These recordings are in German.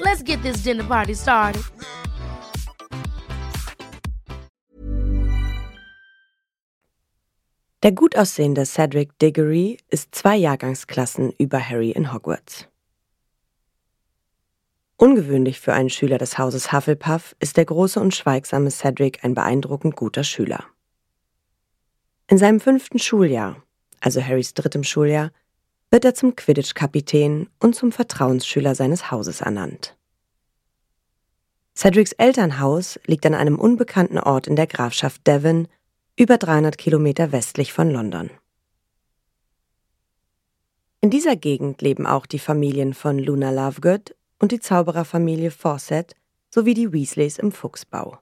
Let's get this dinner party started. Der gut aussehende Cedric Diggory ist zwei Jahrgangsklassen über Harry in Hogwarts. Ungewöhnlich für einen Schüler des Hauses Hufflepuff ist der große und schweigsame Cedric ein beeindruckend guter Schüler. In seinem fünften Schuljahr, also Harrys drittem Schuljahr, wird er zum Quidditch-Kapitän und zum Vertrauensschüler seines Hauses ernannt. Cedrics Elternhaus liegt an einem unbekannten Ort in der Grafschaft Devon, über 300 Kilometer westlich von London. In dieser Gegend leben auch die Familien von Luna Lovegood und die Zaubererfamilie Fawcett sowie die Weasleys im Fuchsbau.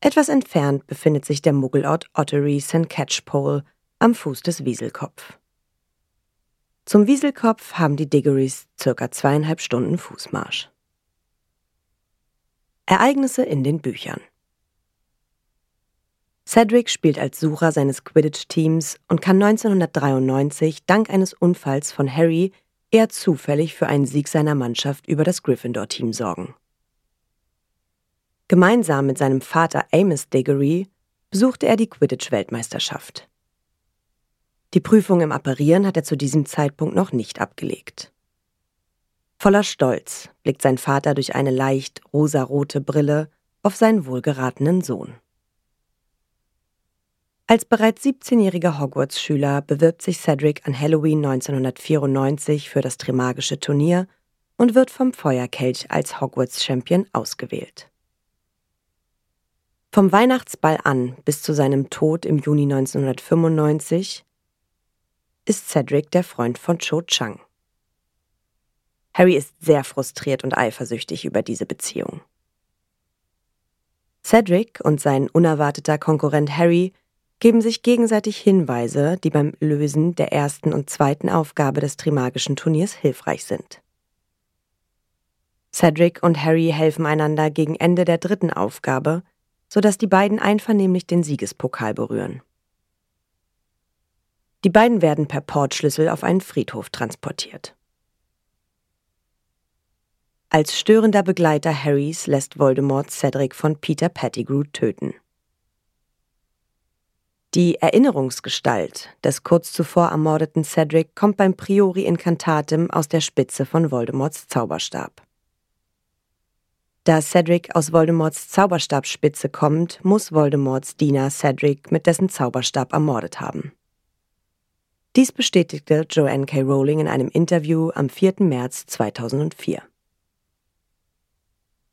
Etwas entfernt befindet sich der Muggelort Ottery St. Catchpole am Fuß des Wieselkopf. Zum Wieselkopf haben die Diggorys circa zweieinhalb Stunden Fußmarsch. Ereignisse in den Büchern. Cedric spielt als Sucher seines Quidditch-Teams und kann 1993 dank eines Unfalls von Harry eher zufällig für einen Sieg seiner Mannschaft über das Gryffindor-Team sorgen. Gemeinsam mit seinem Vater Amos Diggory besuchte er die Quidditch-Weltmeisterschaft. Die Prüfung im Apparieren hat er zu diesem Zeitpunkt noch nicht abgelegt. Voller Stolz blickt sein Vater durch eine leicht rosarote Brille auf seinen wohlgeratenen Sohn. Als bereits 17-jähriger Hogwarts-Schüler bewirbt sich Cedric an Halloween 1994 für das Trimagische Turnier und wird vom Feuerkelch als Hogwarts-Champion ausgewählt. Vom Weihnachtsball an bis zu seinem Tod im Juni 1995 ist Cedric der Freund von Cho Chang. Harry ist sehr frustriert und eifersüchtig über diese Beziehung. Cedric und sein unerwarteter Konkurrent Harry geben sich gegenseitig Hinweise, die beim Lösen der ersten und zweiten Aufgabe des Trimagischen Turniers hilfreich sind. Cedric und Harry helfen einander gegen Ende der dritten Aufgabe, sodass die beiden einvernehmlich den Siegespokal berühren. Die beiden werden per Portschlüssel auf einen Friedhof transportiert. Als störender Begleiter Harrys lässt Voldemort Cedric von Peter Pettigrew töten. Die Erinnerungsgestalt des kurz zuvor ermordeten Cedric kommt beim Priori Incantatem aus der Spitze von Voldemorts Zauberstab. Da Cedric aus Voldemorts Zauberstabspitze kommt, muss Voldemorts Diener Cedric mit dessen Zauberstab ermordet haben. Dies bestätigte Joanne K. Rowling in einem Interview am 4. März 2004.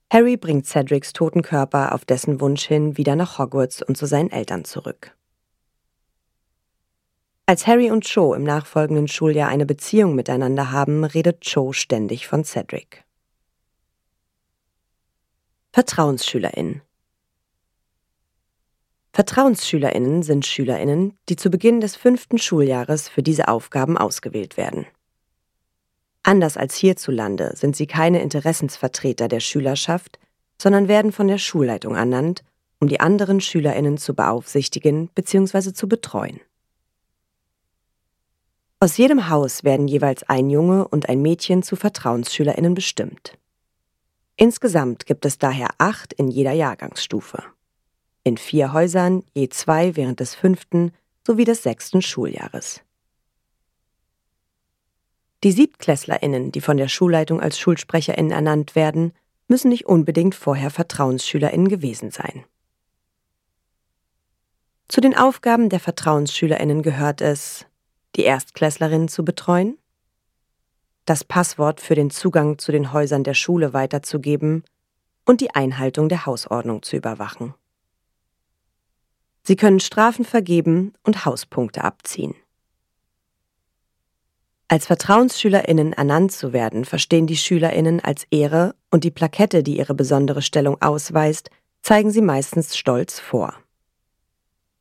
Harry bringt Cedrics toten Körper auf dessen Wunsch hin wieder nach Hogwarts und zu seinen Eltern zurück. Als Harry und Cho im nachfolgenden Schuljahr eine Beziehung miteinander haben, redet Cho ständig von Cedric. VertrauensschülerInnen VertrauensschülerInnen sind SchülerInnen, die zu Beginn des fünften Schuljahres für diese Aufgaben ausgewählt werden. Anders als hierzulande sind sie keine Interessensvertreter der Schülerschaft, sondern werden von der Schulleitung ernannt, um die anderen SchülerInnen zu beaufsichtigen bzw. zu betreuen. Aus jedem Haus werden jeweils ein Junge und ein Mädchen zu Vertrauensschülerinnen bestimmt. Insgesamt gibt es daher acht in jeder Jahrgangsstufe. In vier Häusern je zwei während des fünften sowie des sechsten Schuljahres. Die Siebtklässlerinnen, die von der Schulleitung als Schulsprecherinnen ernannt werden, müssen nicht unbedingt vorher Vertrauensschülerinnen gewesen sein. Zu den Aufgaben der Vertrauensschülerinnen gehört es, die Erstklässlerin zu betreuen, das Passwort für den Zugang zu den Häusern der Schule weiterzugeben und die Einhaltung der Hausordnung zu überwachen. Sie können Strafen vergeben und Hauspunkte abziehen. Als Vertrauensschülerinnen ernannt zu werden, verstehen die Schülerinnen als Ehre und die Plakette, die ihre besondere Stellung ausweist, zeigen sie meistens stolz vor.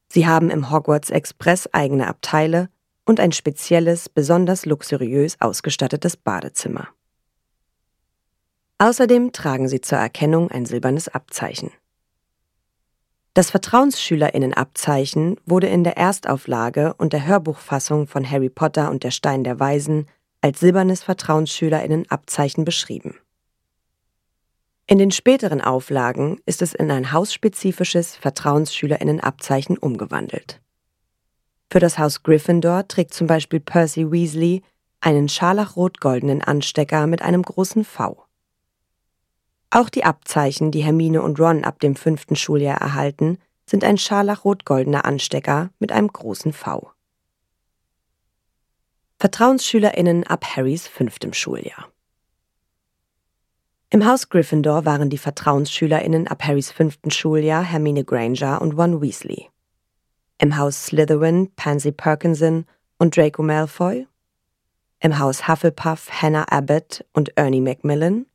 Sie haben im Hogwarts Express eigene Abteile und ein spezielles, besonders luxuriös ausgestattetes Badezimmer. Außerdem tragen sie zur Erkennung ein silbernes Abzeichen. Das Vertrauensschülerinnenabzeichen wurde in der Erstauflage und der Hörbuchfassung von Harry Potter und der Stein der Weisen als silbernes Vertrauensschülerinnenabzeichen beschrieben. In den späteren Auflagen ist es in ein hausspezifisches Vertrauensschülerinnenabzeichen umgewandelt. Für das Haus Gryffindor trägt zum Beispiel Percy Weasley einen scharlachrot-goldenen Anstecker mit einem großen V. Auch die Abzeichen, die Hermine und Ron ab dem fünften Schuljahr erhalten, sind ein scharlachrot-goldener Anstecker mit einem großen V. VertrauensschülerInnen ab Harrys fünftem Schuljahr. Im Haus Gryffindor waren die VertrauensschülerInnen ab Harrys fünften Schuljahr Hermine Granger und Ron Weasley. Im Haus Slytherin Pansy Perkinson und Draco Malfoy. Im Haus Hufflepuff Hannah Abbott und Ernie Macmillan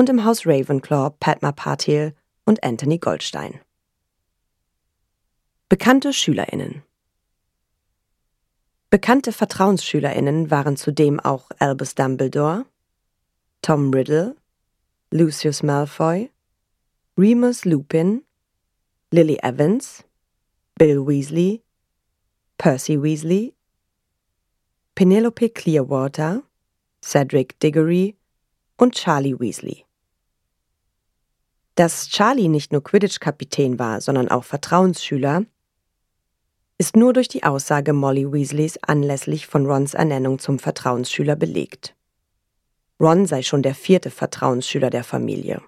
und im Haus Ravenclaw Padma Patil und Anthony Goldstein. Bekannte SchülerInnen Bekannte VertrauensschülerInnen waren zudem auch Albus Dumbledore, Tom Riddle, Lucius Malfoy, Remus Lupin, Lily Evans, Bill Weasley, Percy Weasley, Penelope Clearwater, Cedric Diggory und Charlie Weasley. Dass Charlie nicht nur Quidditch-Kapitän war, sondern auch Vertrauensschüler, ist nur durch die Aussage Molly Weasleys anlässlich von Rons Ernennung zum Vertrauensschüler belegt. Ron sei schon der vierte Vertrauensschüler der Familie.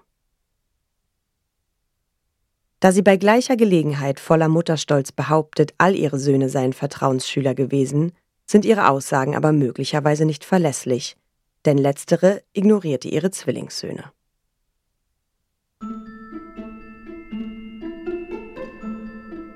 Da sie bei gleicher Gelegenheit voller Mutterstolz behauptet, all ihre Söhne seien Vertrauensschüler gewesen, sind ihre Aussagen aber möglicherweise nicht verlässlich, denn letztere ignorierte ihre Zwillingssöhne.